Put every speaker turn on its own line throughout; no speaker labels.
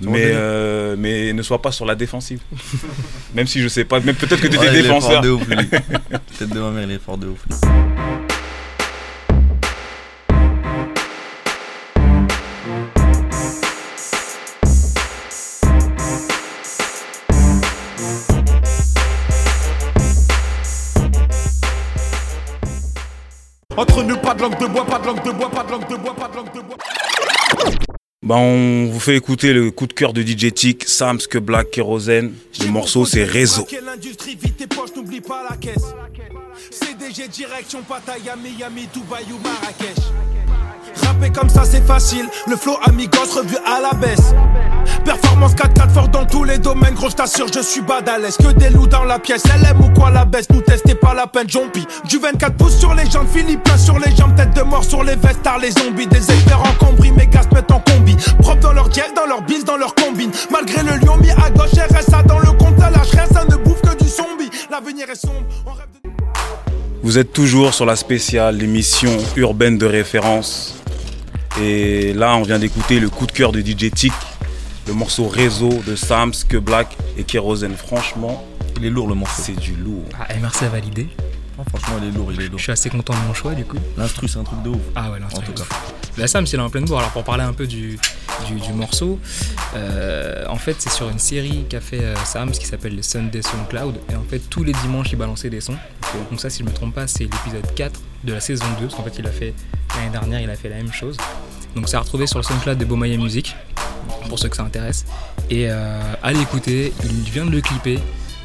Mais, euh, mais ne sois pas sur la défensive. même si je sais pas, même peut-être que tu étais défenseur.
de ouf. Peut-être de ma mère, il est fort de ouf.
Entre nous, pas de langue de bois, pas de langue de bois, pas de langue de bois, pas de langue de bois.
Bah on vous fait écouter le coup de cœur de DJ Tick, Sams que Black Kérosène. Le morceau c'est Réseau.
Quelle industrie, vite tes poches, n'oublie pas la caisse. CDG direction Pattaya, Miami, Dubaï ou Marrakech. Rapper comme ça c'est facile, le flow amigos revu à la baisse. Performance 4-4 fort dans tous les domaines, gros je t'assure je suis bad. Que des loups dans la pièce, aime ou quoi la baisse, nous testez pas la peine, Jompi. Du 24 pouces sur les jambes, plein sur les jambes, tête de mort sur les vestes, tard les zombies. Des experts en combris, mes gars se mettent en combi. Propre dans leur gel, dans leur bis, dans leur combine. Malgré le lion mis à gauche, RSA dans le compte à lâche, ça ne bouffe que du zombie. L'avenir est sombre, on rêve de...
Vous êtes toujours sur la spéciale, l'émission urbaine de référence. Et là, on vient d'écouter le coup de cœur de DJ Tick, le morceau Réseau de Sams, Que Black et Kérosène. Franchement,
Il est lourd le morceau.
c'est du lourd.
Ah, MRC a validé.
Ah, franchement, il est lourd, il est
Je
lourd.
suis assez content de mon choix du coup.
L'instru, c'est un truc de ouf.
Ah ouais,
En tout cas.
La Sam, c'est là en pleine bourre. Alors pour parler un peu du, morceau, euh, en fait c'est sur une série qu'a fait euh, Sam qui s'appelle le Sunday Cloud. Et en fait tous les dimanches il balançait des sons. Donc ça si je me trompe pas c'est l'épisode 4 de la saison 2. Parce qu'en fait il a fait l'année dernière il a fait la même chose. Donc a retrouvé sur le SoundCloud de Beaumaya Music. Pour ceux que ça intéresse. Et euh, allez écouter, il vient de le clipper.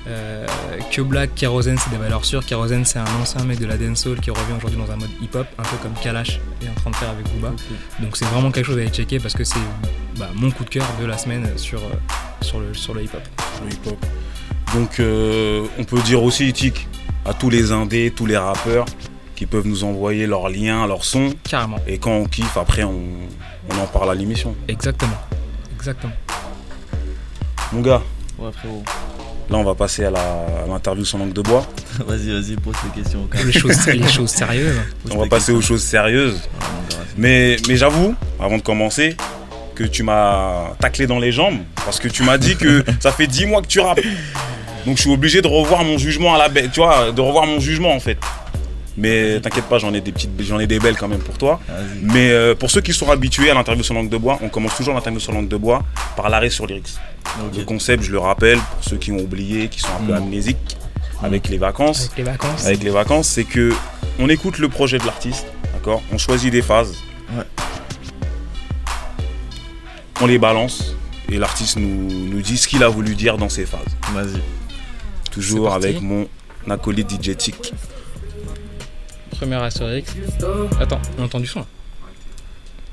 Euh, que Black, Kérosène, c'est des valeurs sûres. Kérosène, c'est un ancien mec de la dancehall qui revient aujourd'hui dans un mode hip-hop, un peu comme Kalash est en train de faire avec Booba. Donc c'est vraiment quelque chose à aller checker parce que c'est bah, mon coup de cœur de la semaine sur, euh, sur le, sur le hip-hop.
le hip-hop. Donc euh, on peut dire aussi, Tic, à tous les indés, tous les rappeurs qui peuvent nous envoyer leurs liens, leurs sons.
Carrément.
Et quand on kiffe, après on, on en parle à l'émission.
Exactement. Exactement.
Mon gars,
Ouais, frérot.
Là on va passer à l'interview sans langue de bois.
Vas-y, vas-y, pose tes questions.
Les choses, les choses sérieuses.
Pose
On va passer aux choses sérieuses.
Ah,
mais j'avoue, avant de commencer, que tu m'as taclé dans les jambes parce que tu m'as dit que ça fait 10 mois que tu rappes. Donc je suis obligé de revoir mon jugement à la baisse, tu vois, de revoir mon jugement en fait. Mais t'inquiète pas, j'en ai des petites, j'en ai des belles quand même pour toi. Mais euh, pour ceux qui sont habitués à l'interview sur langue de bois, on commence toujours l'interview sur langue de bois par l'arrêt sur lyrics. Le concept, je le rappelle, pour ceux qui ont oublié, qui sont un peu
Mm.
amnésiques avec les vacances,
Avec les vacances.
avec les vacances, c'est que on écoute le projet de l'artiste, d'accord? On choisit des phases.
Ouais.
On les balance et l'artiste nous, nous dit ce qu'il a voulu dire dans ces phases.
Vas-y.
Toujours avec mon acolyte DJ Tic.
Première Astérix. Attends, on entend du son là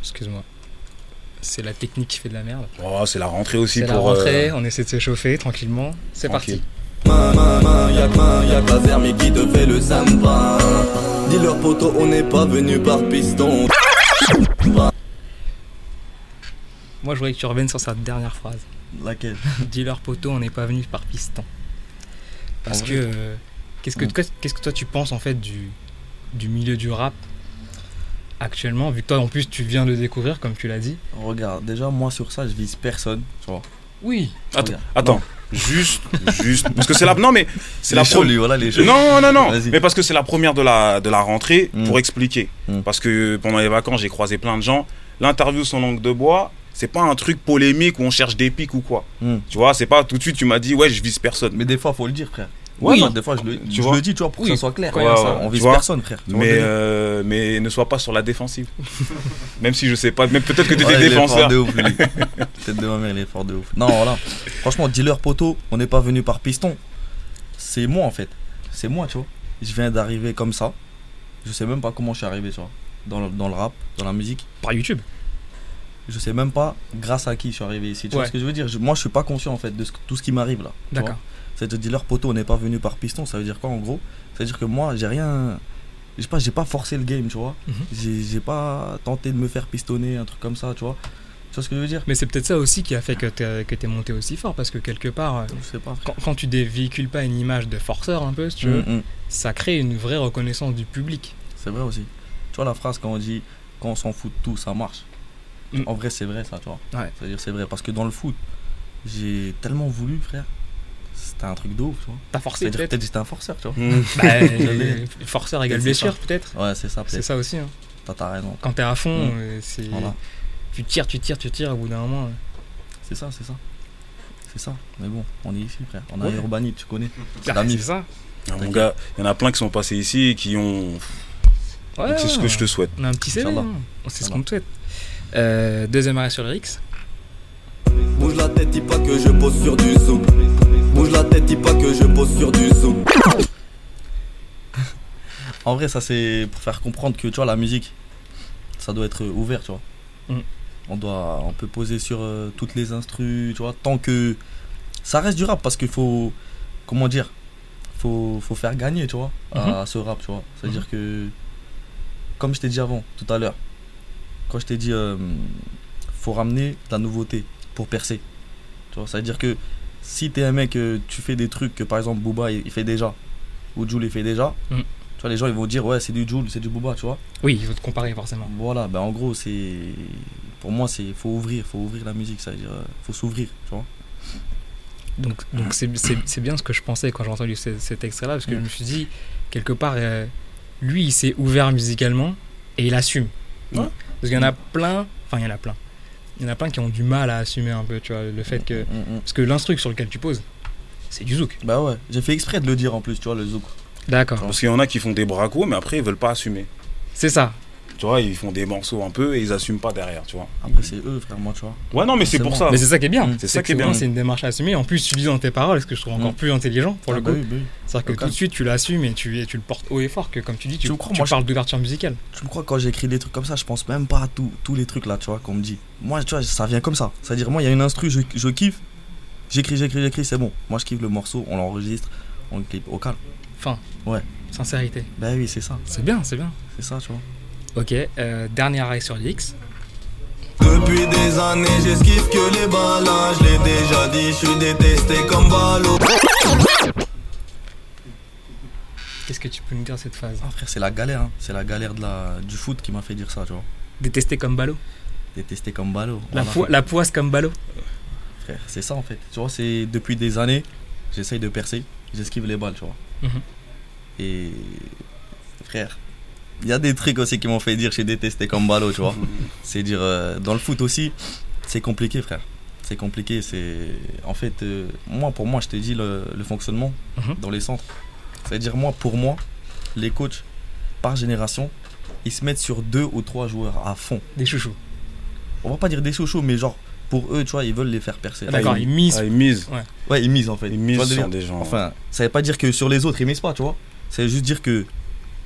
Excuse-moi. C'est la technique qui fait de la merde.
Oh, c'est la rentrée aussi
C'est la
pour.
rentrée,
euh,
on essaie de se chauffer tranquillement. C'est
tranquille.
parti.
Main, main, main, y'a que main, y'a que la vermine qui te fait le samba. Dis-leur poteau, on n'est pas venu par piston.
Moi je voudrais que tu reviennes sur sa dernière phrase.
Laquelle?
Dis-leur poteau, on n'est pas venu par piston. Parce
En
que. euh, qu'est-ce, que
Mm.
qu'est-ce que toi tu penses en fait du, du milieu du rap actuellement Vu que toi en plus tu viens de le découvrir, comme tu l'as dit.
Regarde, déjà, moi sur ça, je vise personne. Tu vois.
Oui.
Attends,
Regarde.
attends. juste, juste. Parce que c'est la. Non, mais c'est la
chauds,
pro-
lui, voilà, les.
Non, non, non. Mais parce que c'est la première de la, de la rentrée
Mm.
pour expliquer.
Mm.
Parce que pendant les vacances, j'ai croisé plein de gens. L'interview sans langue de bois, c'est pas un truc polémique où on cherche des pics ou quoi.
Mm.
Tu vois, c'est pas tout de suite tu m'as dit ouais, je vise personne.
Mais des fois, faut le dire, frère.
Oui.
Enfin, des fois, je le,
Tu
je
vois.
le dis, tu vois, pour
Oui.
que ça soit clair.
Ouais,
ouais,
ça,
ouais.
On vise personne, frère.
Mais, euh, mais ne sois pas sur la défensive. même si je sais pas, même peut-être que tu étais
Ouais, il est fort
défenseur.
de ouf, lui. Tête de ma mère, il est fort de ouf. Non, voilà. Franchement, dealer poteau, on n'est pas venu par piston. C'est moi, en fait. C'est moi, tu vois. Je viens d'arriver comme ça. Je sais même pas comment je suis arrivé, tu vois. Dans le, dans le rap, dans la musique.
Par YouTube.
Je sais même pas grâce à qui je suis arrivé ici. Tu vois ce que je veux dire Je- Moi, je suis pas conscient, en fait, de ce- tout ce qui m'arrive là. tu.
D'accord.
C'est de dealer poteau, on n'est pas venu par piston. Ça veut dire quoi, en gros? Ça veut dire que moi, j'ai rien. Je sais pas, j'ai pas forcé le game, tu vois.
Mhm.
J'ai j'ai pas tenté de me faire pistonner, un truc comme ça, tu vois. Tu vois ce que je veux dire?
Mais c'est peut-être ça aussi qui a fait que que t'es monté aussi fort parce que quelque part, euh,
Je sais pas,
quand, quand tu dé- véhicules pas une image de forceur un peu, si tu veux,
Mm,
ça crée une vraie reconnaissance du public.
C'est vrai aussi. Tu vois la phrase quand on dit quand on s'en fout de tout, ça marche.
Mm.
En vrai, c'est vrai, ça, tu vois.
Ouais.
C'est-à-dire, c'est vrai. Parce que dans le foot, j'ai tellement voulu, frère. C'était un truc de ouf, tu vois.
T'as forcé
C'est-à-dire,
peut-être
peut-être que j'étais un forceur, tu vois.
Mm.
Bah,
J'allais-
Forceur égale
C'est
blessure, peut-être.
Ouais, c'est ça,
C'est
peut-être.
ça aussi. hein.
T'as raison.
Quand t'es à fond,
Mm.
euh, c'est.
Voilà.
Tu tires, tu tires, tu tires, au bout d'un moment. euh,
C'est ça, c'est ça. C'est ça. Mais bon, on est ici, frère. On a
Ouais.
Urbanite, tu connais. C'est
ah, c'est ça.
Ah, mon gars, il y en a plein qui sont passés ici et qui ont.
Ouais,
c'est ce que je te souhaite.
On a un petit CV. Hein. C'est ce qu'on te souhaite. Euh, deuxième arrêt sur Rix.
Bouge la tête, dis pas que je pose sur du zouk. Bouge la tête, dis pas que je pose sur du zouk.
En vrai, ça c'est pour faire comprendre que tu vois la musique, ça doit être ouvert, tu vois.
Mm.
On doit, on peut poser sur euh, toutes les instrus, tu vois, tant que ça reste du rap parce qu'il faut, comment dire, faut, faut faire gagner, tu vois, à, ce rap, tu vois. C'est-à-dire que, comme je t'ai dit avant, tout à l'heure, quand je t'ai dit, euh, faut ramener de la nouveauté pour percer, tu vois. C'est-à-dire que si t'es un mec, euh, tu fais des trucs que par exemple Booba il, il fait déjà, ou Jules il fait déjà,
Mm.
tu vois, les gens ils vont dire ouais c'est du Jules, c'est du Booba, tu vois.
Oui, il faut te comparer forcément.
Voilà, ben en gros c'est, pour moi c'est, faut ouvrir, faut ouvrir la musique, ça veut dire, euh, faut s'ouvrir, tu vois.
Donc, donc c'est, bien ce que je pensais quand j'ai entendu ce- cet extrait-là, parce que
Mm.
je me suis dit, quelque part, euh, lui, il s'est ouvert musicalement et il assume.
Ouais.
Parce qu'il y en a plein, enfin, il y en a plein. Il y en a plein qui ont du mal à assumer un peu, tu vois, le fait que.
Mm, mm.
Parce que l'instru sur lequel tu poses, c'est du zouk.
Bah ouais, j'ai fait exprès de le dire en plus, tu vois, le zouk.
D'accord.
Parce qu'il y en a qui font des bracos, mais après, ils veulent pas assumer.
C'est ça.
Tu vois, ils font des morceaux un peu et ils assument pas derrière, tu vois.
Après c'est eux, frère, moi, tu vois.
Ouais, non, mais c'est pour ça.
Mais c'est ça qui est bien.
Mm.
C'est ça qui est bien.
C'est une démarche à assumer. En plus, tu dis dans tes paroles, ce que je trouve encore
Mm.
plus intelligent pour
Ah
le
bah
coup.
oui, bah oui.
C'est-à-dire que tout de suite, tu l'assumes et tu, et tu le portes haut et fort. Que comme tu dis, tu,
Tu me crois,
tu
moi, je-
parles d'ouverture musicale.
Tu me crois quand j'écris des trucs comme ça, je pense même pas à tout- tous les trucs là, tu vois, qu'on me dit. Moi, tu vois, ça vient comme ça. C'est-à-dire, moi, il y a une instru, je, je kiffe, j'écris, j'écris, j'écris, c'est bon. Moi, je kiffe le morceau, on l'enregistre, on le clip au calme.
Fin.
Ouais.
Sincérité.
Bah oui, c'est ça,
C'est bien, c'est bien.
c'est ça, tu vois.
Ok, euh, dernier arrêt sur l'X.
Depuis des années, j'esquive que les balles. Je l'ai déjà dit, je suis détesté comme ballot.
Qu'est-ce que tu peux nous dire de cette phase
Ah, frère, c'est la galère, hein. c'est la galère de la, du foot qui m'a fait dire ça, tu vois.
Détesté comme ballot
Détesté comme ballot.
la poisse comme ballot
Frère, c'est ça en fait. Tu vois, c'est depuis des années, j'essaye de percer, j'esquive les balles, tu vois.
Mhm.
Et frère, il y a des trucs aussi qui m'ont fait dire j'ai détesté comme ballot, tu vois. c'est dire euh, dans le foot aussi, c'est compliqué, frère. C'est compliqué, c'est en fait euh, moi pour moi, je te dis le, le fonctionnement
Mhm.
dans les centres. C'est-à-dire moi pour moi, les coachs par génération, ils se mettent sur deux ou trois joueurs à fond.
Des chouchous.
On va pas dire des chouchous, mais genre pour eux, tu vois, ils veulent les faire percer.
Ah, D'accord,
ils-
ils misent.
Ah, ils misent.
Ouais, ils misent en fait.
Ils misent sur des gens.
Enfin, ça veut pas dire que sur les autres ils misent pas, tu vois. C'est juste dire que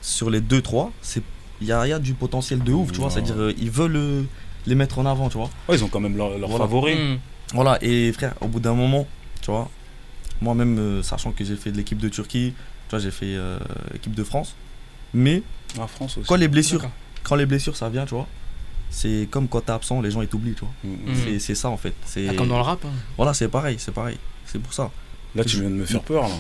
sur les 2-3, c'est il y a, il y a du potentiel de ouf, tu vois. C'est-à-dire euh, ils veulent euh, les mettre en avant, tu vois.
Ouais, ils ont quand même leur, leur
Voilà.
favori.
Mm.
Voilà, et frère, au bout d'un moment, tu vois, moi-même, euh, sachant que j'ai fait de l'équipe de Turquie, tu vois, j'ai fait euh, équipe de France, mais
La France aussi.
quand les blessures, quand les blessures ça vient, tu vois, c'est comme quand t'es absent, les gens ils t'oublient, tu vois.
Mm, mm.
C'est- C'est ça en fait. C'est
Ah, comme dans le rap. hein.
Voilà, c'est pareil, c'est pareil. C'est pour ça.
Là, tu viens de me faire peur, là.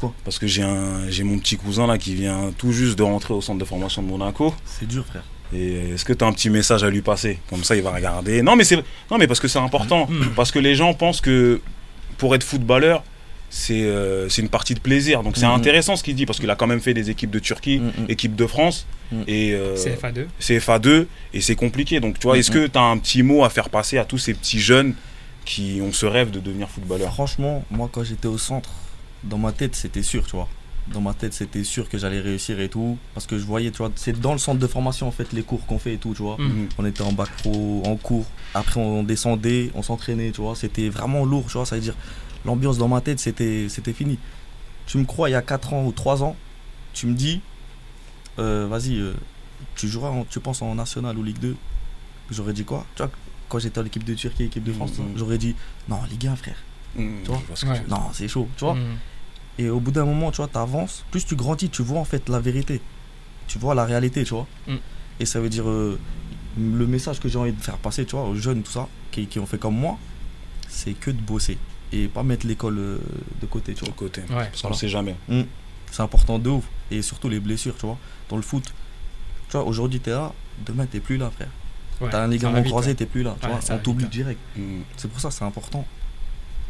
Pourquoi
Parce que j'ai un, j'ai mon petit cousin là qui vient tout juste de rentrer au centre de formation de Monaco.
C'est dur, frère.
Et est-ce que tu as un petit message à lui passer? Comme ça, il va regarder. Non, mais c'est, non, mais parce que c'est important.
Mm.
Parce que les gens pensent que pour être footballeur, c'est, euh, c'est une partie de plaisir. Donc c'est
Mhm.
intéressant ce qu'il dit parce qu'il a quand même fait des équipes de Turquie,
Mm, mm.
équipe de France et euh,
CFA2.
CFA2 et c'est compliqué. Donc tu vois, est-ce que tu as un petit mot à faire passer à tous ces petits jeunes qui ont ce rêve de devenir footballeur?
Franchement, moi quand j'étais au centre, dans ma tête c'était sûr, tu vois. Dans ma tête c'était sûr que j'allais réussir et tout. Parce que je voyais, tu vois, c'est dans le centre de formation en fait les cours qu'on fait et tout, tu vois.
Mm.
Mhm.
On était en bac pro, en cours. Après on descendait, on s'entraînait, tu vois. C'était vraiment lourd, tu vois. Ça veut dire, l'ambiance dans ma tête c'était c'était fini. Tu me crois, il y a 4 ans ou 3 ans, tu me dis, euh, vas-y, euh, tu joueras, en- tu penses en national ou Ligue 2 J'aurais dit quoi? Tu vois, quand j'étais à l'équipe de Turquie, équipe de France,
Mhm.
j'aurais dit, non, Ligue 1, frère. Tu vois
Je vois ce que
Ouais.
tu veux
Non, c'est chaud, tu vois.
Mm.
Et au bout d'un moment, tu vois, t'avances, plus tu grandis, tu vois en fait la vérité. Tu vois la réalité, tu vois.
Mm.
Et ça veut dire, euh, le message que j'ai envie de faire passer, tu vois, aux jeunes, tout ça, qui, qui ont fait comme moi, c'est que de bosser. Et pas mettre l'école euh, de côté, tu vois.
le côté.
Ouais.
Parce qu'on
Voilà.
sait jamais.
C'est important de ouf. Et surtout les blessures, tu vois. Dans le foot, tu vois, aujourd'hui t'es là, demain t'es plus là, frère.
Ouais,
T'as un ligament croisé,
ouais.
t'es plus là. Tu
Ouais,
vois, on t'oublie
vite,
direct.
Mm.
C'est pour ça, c'est important.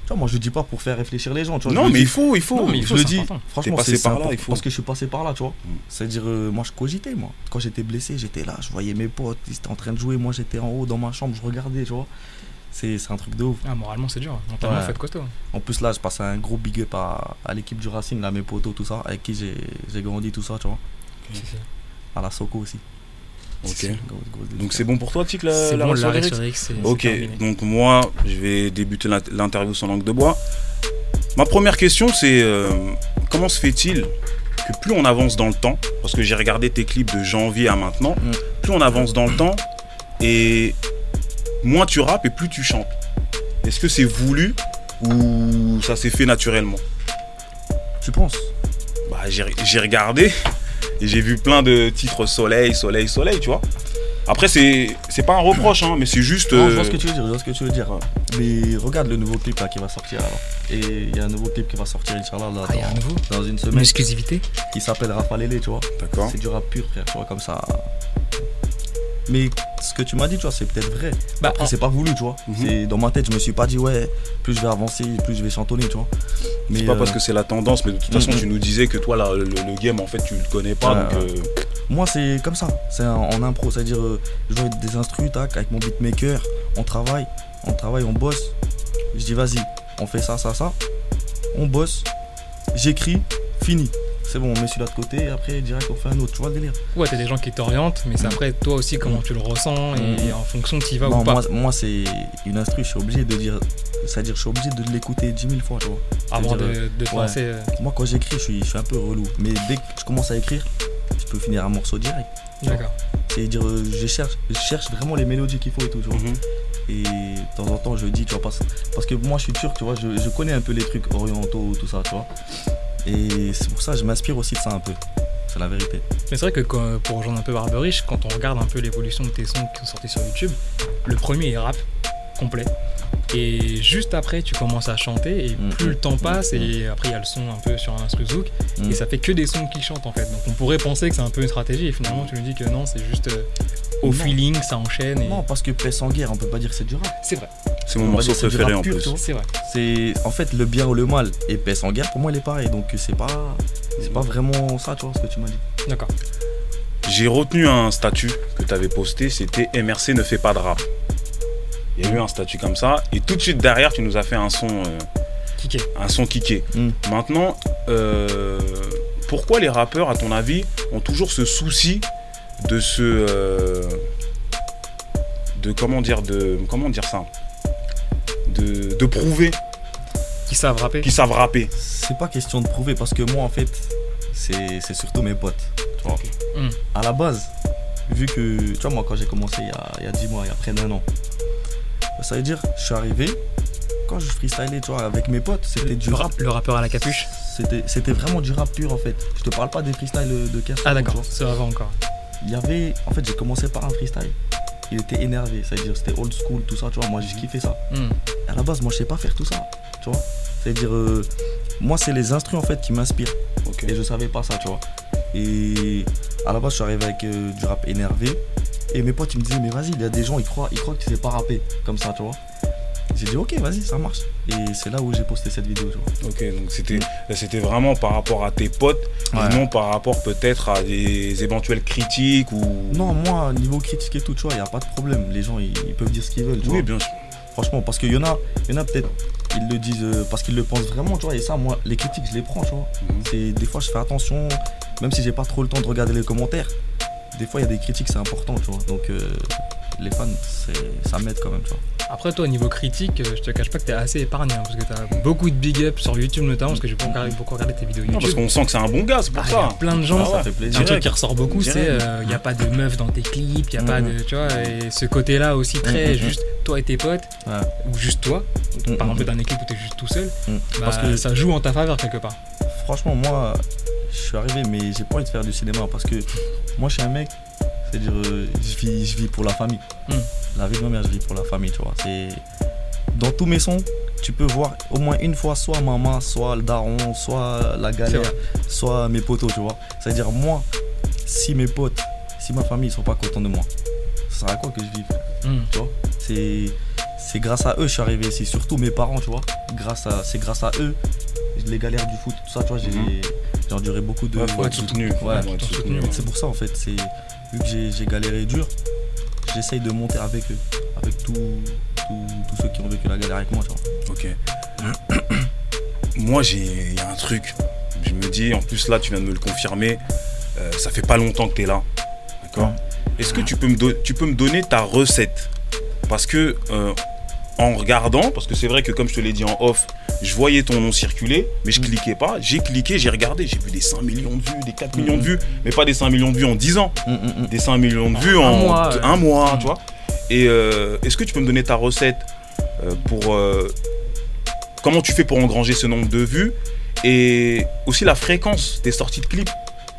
Tu vois, moi je dis pas pour faire réfléchir les gens. Tu vois,
Non, mais il faut, il faut.
Non, mais il
je le dis,
important.
franchement,
passé
c'est
par là,
important
il faut.
Parce que je suis passé par là, tu vois.
Mm.
C'est-à-dire, euh, moi, je cogitais, moi. Quand j'étais blessé, j'étais là, je voyais mes potes, ils étaient en train de jouer, moi, j'étais en haut dans ma chambre, je regardais, tu vois. C'est un truc de ouf.
Ah, moralement, c'est dur. Mentalement,
Ouais.
être costaud.
En plus, là, je passe un gros big up à, à l'équipe du Racing, là, mes potos, tout ça, avec qui j'ai grandi, tout ça, tu vois. À la Soco aussi.
Ok. Donc c'est bon pour toi, Tic, la,
C'est
la
bon, l'arrêt sur X,
Ok, donc moi, je vais débuter l'int- l'interview sans langue de bois. Ma première question, c'est euh, comment se fait-il que plus on avance dans le temps, parce que j'ai regardé tes clips de janvier à maintenant,
Mm.
plus on avance dans le temps et moins tu rappes et plus tu chantes. Est-ce que c'est voulu ou ça s'est fait naturellement?
Tu penses?
Bah j'ai regardé et j'ai vu plein de titres soleil, soleil, soleil, tu vois. Après c'est c'est pas un reproche, hein, mais c'est juste.
Non, je
euh,
vois ce que tu veux dire, je vois ce que tu veux dire. Mais regarde le nouveau clip là qui va sortir alors. Et il y a un nouveau clip qui va sortir, Inch'Allah, là,
Ah, il y a un
dans,
nouveau
dans une
Une
semaine.
exclusivité
qui s'appelle Rafalele, tu vois.
D'accord.
C'est du rap pur, frère, tu vois, comme ça. Mais ce que tu m'as dit, tu vois, c'est peut-être vrai.
Bah,
Après,
en-
c'est pas voulu, tu vois.
Mhm.
C'est dans ma tête, je me suis pas dit, ouais, plus je vais avancer, plus je vais chantonner, tu vois. Mais
C'est pas
euh,
parce que c'est la tendance, mais de toute façon,
Mhm.
tu nous disais que toi, là, le, le game, en fait, tu le connais pas.
Ouais,
donc,
ouais.
euh,
moi, c'est comme ça. C'est en, impro, c'est-à-dire, euh, je vois des instrus, tac, avec mon beatmaker, on travaille, on travaille, on bosse. Je dis, vas-y, on fait ça, ça, ça. On bosse, j'écris, fini. C'est bon, on met celui-là de côté, et après, direct, on fait un autre. Tu vois le délire
Ouais, t'as des gens qui t'orientent, mais c'est
Mm.
après toi aussi comment tu le ressens et
Mm.
en fonction tu y vas
Non,
ou pas.
moi, moi c'est une instru, je suis obligé de dire. C'est-à-dire, je suis obligé de l'écouter 10 000 fois, tu vois.
avant de, de te
ouais.
lancer. euh,
Moi, quand j'écris, je suis, je suis un peu relou. Mais dès que je commence à écrire, je peux finir un morceau direct.
D'accord.
C'est-à-dire, euh, je cherche, je cherche vraiment les mélodies qu'il faut et tout, tu vois.
mhm.
Et de temps en temps, je dis, tu vois, parce, parce que moi, je suis turc, tu vois, je, je connais un peu les trucs orientaux, tout ça, tu vois. Et c'est pour ça que je m'inspire aussi de ça un peu. C'est la vérité.
Mais c'est vrai que quand- pour rejoindre un peu Barberich, quand on regarde un peu l'évolution de tes sons qui sont sortis sur YouTube, le premier est rap complet. Et juste après, tu commences à chanter, et
Mm.
plus le temps passe, et après, il y a le son un peu sur un instru zouk,
Mm.
et ça fait que des sons qui chantent en fait. Donc on pourrait penser que c'est un peu une stratégie, et finalement, tu nous dis que non, c'est juste euh, au
Non.
feeling, ça enchaîne. Et...
Non, parce que Paix sans guerre, on peut pas dire que c'est du rap.
C'est vrai,
C'est mon morceau préféré en plus.
c'est vrai.
C'est en fait le bien ou le mal et Paix sans guerre pour moi il est pareil donc c'est pas c'est pas vraiment ça tu vois ce que tu m'as dit.
D'accord.
J'ai retenu un statut que tu avais posté, c'était MRC ne fait pas de rap. Il y a eu un statut comme ça, et tout de suite derrière, tu nous as fait un son, euh,
Kiké.
un son kické.
Mm.
Maintenant, euh, pourquoi les rappeurs, à ton avis, ont toujours ce souci de se. euh, de comment dire, de. Comment dire ça? De, de prouver
Qui savent rapper.
qu'ils savent rapper.
C'est pas question de prouver parce que moi en fait c'est c'est surtout mes potes. Tu vois.
Mm.
À la base vu que tu vois moi quand j'ai commencé il y a, il y a 10 mois il y a près d'un an ça veut dire je suis arrivé quand je freestylais tu vois avec mes potes c'était du rap
le rappeur à la capuche.
c'était c'était vraiment du rap pur en fait. Je te parle pas des freestyles de 15
Ah d'accord, ça va encore.
Il y avait en fait j'ai commencé par un freestyle. Il était énervé, c'est-à-dire c'était old school tout ça tu vois moi j'ai kiffé ça.
Hmm.
à la base, moi, je sais pas faire tout ça, tu vois. C'est-à-dire, euh, moi, c'est les instruments en fait qui m'inspirent. Et je savais pas ça, tu vois. Et à la base, je suis arrivé avec euh, du rap énervé. Et mes potes, ils me disaient, mais vas-y, il y a des gens, ils croient, ils croient que tu sais pas rapper comme ça, tu vois. J'ai dit, ok, vas-y, ça marche. Et c'est là où j'ai posté cette vidéo, tu vois.
Ok, donc c'était c'était vraiment par rapport à tes potes
Ouais.
non par rapport peut-être à des éventuelles critiques ou.
Non, moi, niveau critique et tout, tu vois, il n'y a pas de problème. Les gens, ils, ils peuvent dire ce qu'ils veulent, tu
Oui,
vois.
bien sûr.
Franchement, parce qu'il y en a, y en a peut-être, ils le disent euh, parce qu'ils le pensent vraiment, tu vois. Et ça, moi, les critiques, je les prends, tu vois.
Mhm.
C'est des fois je fais attention, même si j'ai pas trop le temps de regarder les commentaires. Des fois il y a des critiques, c'est important, tu vois. Donc euh, les fans, ça m'aide quand même, tu vois.
Après, toi, au niveau critique, euh, je te cache pas que t'es assez épargné, hein, parce que t'as beaucoup de big up sur YouTube notamment, parce que j'ai beaucoup regardé, beaucoup regardé tes vidéos
Non, parce
YouTube.
qu'on sent que c'est un bon gars, c'est pour
Ah, il y a
ça.
plein de gens,
Ah ouais.
ça fait
Un
plaisir.
Direct.
truc qui ressort beaucoup, c'est
Direct.
il n'y a pas de meuf dans tes clips, il n'y a pas
Mhm.
de. Tu vois, et ce côté-là aussi très
Mhm,
juste toi et tes potes,
Ouais.
ou juste toi.
Mhm,
Par exemple, d'un équipe où t'es juste tout seul, bah,
Parce que
ça joue en ta faveur quelque part.
franchement, moi, je suis arrivé, mais j'ai pas envie de faire du cinéma parce que moi je suis un mec, c'est-à-dire euh, je vis, je vis pour la famille.
Mm.
La vie de ma mère, je vis pour la famille, tu vois. C'est dans tous mes sons, tu peux voir au moins une fois soit maman, soit le daron, soit la galère, soit mes potos, tu vois. C'est-à-dire moi, si mes potes, si ma famille ils sont pas contents de moi, ça sert à quoi que je vive
Hmm.
tu vois c'est c'est grâce à eux que je suis arrivé ici surtout mes parents tu vois grâce à c'est grâce à eux les galères du foot tout ça tu vois j'ai
Mhm.
J'ai enduré beaucoup de
Ouais, faut
ouais,
être soutenu.
Ouais,
Faut être
faut
soutenu.
soutenir.
c'est pour ça en fait c'est vu que j'ai galéré dur j'essaye de monter avec eux avec tous ceux qui ont vécu la galère avec moi
Ok. Moi, j'ai, il y a un truc. Je me dis, en plus là, tu viens de me le confirmer. euh, ça fait pas longtemps que tu es là. D'accord? Est-ce que tu peux, me tu peux me donner ta recette? Parce que euh, en regardant, parce que c'est vrai que comme je te l'ai dit en off, je voyais ton nom circuler, mais je
Mm.
cliquais pas. J'ai cliqué, j'ai regardé, j'ai vu des 5 millions de vues, des 4
Mm,
millions de
mm.
vues, mais pas des 5 millions de vues en 10 ans
hum.
des 5 millions de
En
vues
un
en
mois, ouais.
un mois,
Mm.
tu vois. Et euh, est-ce que tu peux me donner ta recette euh, pour euh, comment tu fais pour engranger ce nombre de vues et aussi la fréquence des sorties de clips?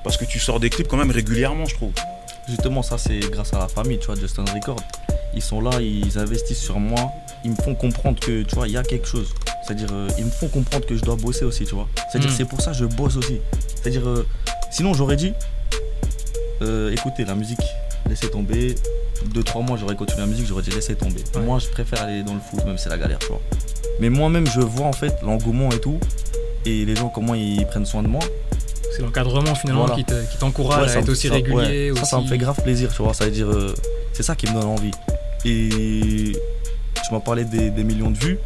Parce que tu sors des clips quand même régulièrement, je trouve.
Justement, ça c'est grâce à la famille, tu vois, Justin Record. Ils sont là, ils investissent sur moi, ils me font comprendre que, tu vois, il y a quelque chose. C'est-à-dire, euh, ils me font comprendre que je dois bosser aussi, tu vois. C'est-à-dire,
Mm.
c'est pour ça que je bosse aussi. C'est-à-dire, euh, sinon j'aurais dit, euh, écoutez, la musique, laissez tomber. Deux, trois mois, j'aurais continué la musique, j'aurais dit laissez tomber.
Ouais.
Moi, je préfère aller dans le foot, même si c'est la galère, tu vois. Mais moi-même, je vois en fait l'engouement et tout, et les gens, comment ils prennent soin de moi.
C'est l'encadrement finalement
Voilà.
qui te- t'encourage
Ouais, ça
à être aussi
ça-
régulier.
ouais, ça, ça me fait grave plaisir, tu vois. Ça veut dire, c'est ça qui me donne envie. Et tu m'as parlé des, des millions de vues.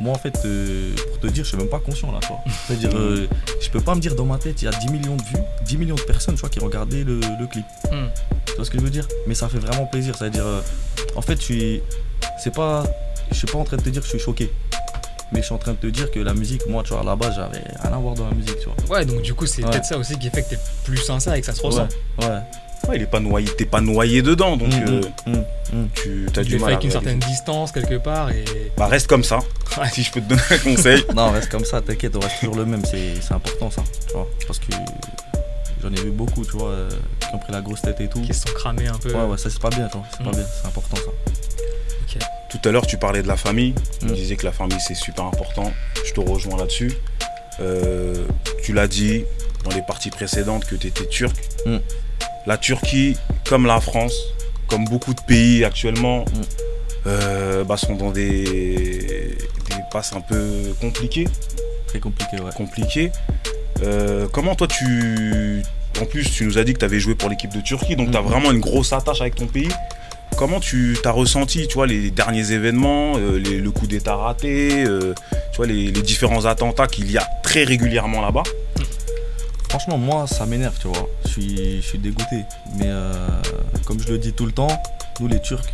Moi, en fait, euh, pour te dire, je suis même pas conscient là, tu vois. C'est-à-dire, euh, je peux pas me dire dans ma tête, il y a 10 millions de vues, 10 millions de personnes, tu vois, qui regardaient le, le clip.
Hmm.
Tu vois ce que je veux dire? Mais ça fait vraiment plaisir. C'est-à-dire, euh, en fait, je suis, c'est pas, je suis pas en train de te dire que je suis choqué. Mais je suis en train de te dire que la musique, moi, tu vois, base, j'avais rien à voir dans la musique, tu vois.
Ouais, donc du coup, c'est
Ouais.
peut-être ça aussi qui fait que t'es plus sincère et que ça se ressent.
Ouais, ouais.
Ouais, il est pas noyé, t'es pas noyé dedans, donc
Mm,
euh,
mm, mm,
tu as du mal
avec une certaine distance quelque part et.
Bah reste comme ça.
Ouais.
Si je peux te donner un conseil.
Non, reste comme ça, t'inquiète, on reste toujours le même, c'est c'est important ça, tu vois. Parce que j'en ai vu beaucoup, tu vois, euh, qui ont pris la grosse tête et tout.
qui se sont cramés un peu.
Ouais, ouais, ça c'est pas bien, tu vois, c'est pas bien, c'est important ça.
Tout à l'heure, tu parlais de la famille. Tu disais que la famille, c'est super important. Je te rejoins là-dessus. Euh, tu l'as dit dans les parties précédentes que tu étais turc.
Mm.
La Turquie, comme la France, comme beaucoup de pays actuellement,
Mm.
euh, bah, sont dans des, des passes un peu compliquées.
Très compliqué, ouais.
compliquées. Euh, comment toi, tu... En plus, tu nous as dit que tu avais joué pour l'équipe de Turquie, donc tu as
Mhm.
vraiment une grosse attache avec ton pays. Comment tu as ressenti, tu vois, les derniers événements, euh, les- le coup d'État raté, tu vois, les, les différents attentats qu'il y a très régulièrement là-bas?
Franchement, moi, ça m'énerve, tu vois. Je suis, je suis dégoûté. Mais euh, comme je le dis tout le temps, nous les Turcs,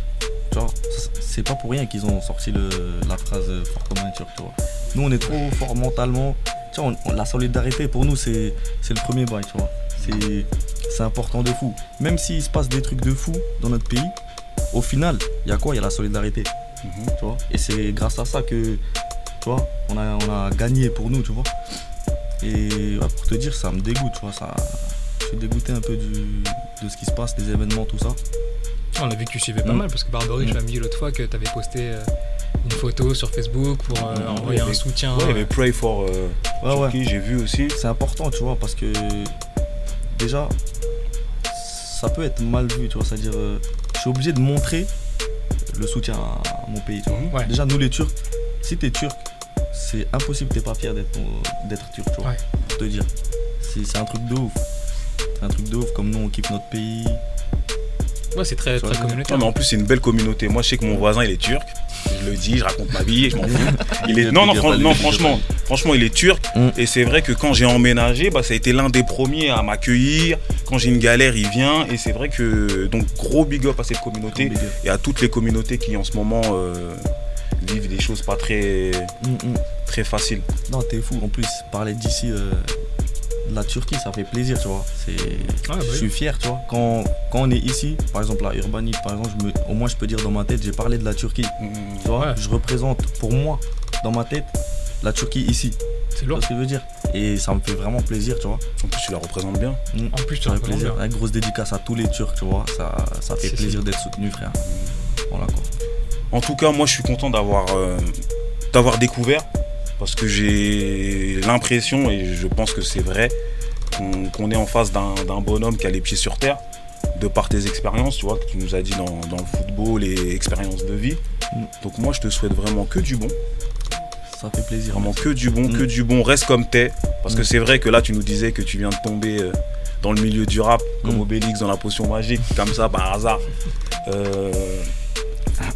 tu vois, c'est pas pour rien qu'ils ont sorti le- la phrase euh, fort comme un Turc, tu vois. Nous, on est trop fort mentalement. Tu vois, on- on- la solidarité pour nous, c'est le premier bail, tu vois. C'est- important de fou. Même s'il se passe des trucs de fou dans notre pays, au final, il y a quoi? Il y a la solidarité, tu vois? Et c'est grâce à ça que, tu vois, on a, on a gagné pour nous, tu vois. Et ouais, pour te dire, ça me dégoûte, tu vois. Ça, je suis dégoûté un peu du, de ce qui se passe, des événements, tout ça.
On a vu que tu suivais pas
Mm.
mal parce que Barbery, je
Mm.
l'ai dit l'autre fois que tu avais posté euh, une photo sur Facebook pour euh,
Mm.
envoyer
Ouais,
un
mais-
soutien.
Ouais, il y avait Pray for euh,
Ouais, ouais.
Turkey, j'ai vu aussi.
C'est important, tu vois, parce que déjà, ça peut être mal vu, tu vois. C'est-à-dire, euh, je suis obligé de montrer le soutien à, mon pays, tu vois. Déjà, nous les Turcs, si t'es turc, c'est impossible que t'es pas fier d'être d'être turc, tu vois.
Ouais.
Pour te dire. C'est c'est un truc de ouf. C'est un truc de ouf, comme nous on kiffe notre pays.
Ouais, c'est très, très communautaire.
Non, mais en plus, c'est une belle communauté. Moi, je sais que mon voisin, il est turc. Je le dis, je raconte ma vie, je m'en fous. Il est...
Je
Non, non, fran- non, franchement, franchement, il est turc.
Mm.
Et c'est vrai que quand j'ai emménagé, bah, ça a été l'un des premiers à m'accueillir. Quand j'ai une galère, il vient. Et c'est vrai que, donc, gros big up à cette communauté et à toutes les communautés qui, en ce moment, euh, vivent des choses pas très,
Mm, mm.
Très faciles.
Non, t'es fou. En plus, parler d'ici, euh, de la Turquie, ça fait plaisir, tu vois. C'est,
bah
je suis fier, tu vois. Quand, quand on est ici, par exemple à Urbani, par exemple, je me- au moins je peux dire dans ma tête, j'ai parlé de la Turquie. Tu vois,
Ouais.
je représente pour moi, dans ma tête, la Turquie ici.
C'est lourd.
ce que je veux dire? Et ça me fait vraiment plaisir, tu vois.
En plus, tu la représentes bien.
En plus, tu
fait
représentes
plaisir.
bien.
Une grosse dédicace à tous les Turcs, tu vois. Ça, ça fait
Si,
plaisir d'être soutenu, frère. Voilà quoi.
En tout cas, moi, je suis content d'avoir euh, d'avoir découvert parce que j'ai l'impression et je pense que c'est vrai qu'on est en face d'un bonhomme qui a les pieds sur terre. de par tes expériences, tu vois, que tu nous as dit dans, dans le football et expériences de vie.
Mm.
Donc moi, je te souhaite vraiment que du bon.
Ça fait plaisir.
Vraiment que du bon,
Mm.
que du bon. Reste comme t'es. Parce que
Mm.
c'est vrai que là, tu nous disais que tu viens de tomber euh, dans le milieu du rap, comme
Mm.
Obélix dans la potion magique, comme ça, par hasard. Euh,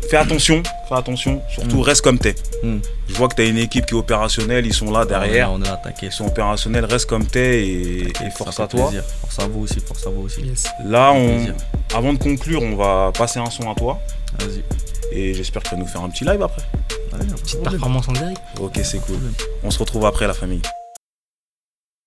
fais attention, fais attention. Surtout,
Mm.
reste comme t'es.
Mm.
Je vois que tu as une équipe qui est opérationnelle, ils sont là derrière.
On est là, t'inquiète.
Ils sont opérationnels, reste comme t'es et, force à toi.
plaisir. Force à vous aussi, force à vous aussi.
Yes.
Là, on, avant de conclure, on va passer un son à toi.
Vas-y.
Et j'espère que tu vas nous faire un petit live après.
Allez,
Petite performance en direct.
Ok, c'est cool.
Problème.
On se retrouve après la famille.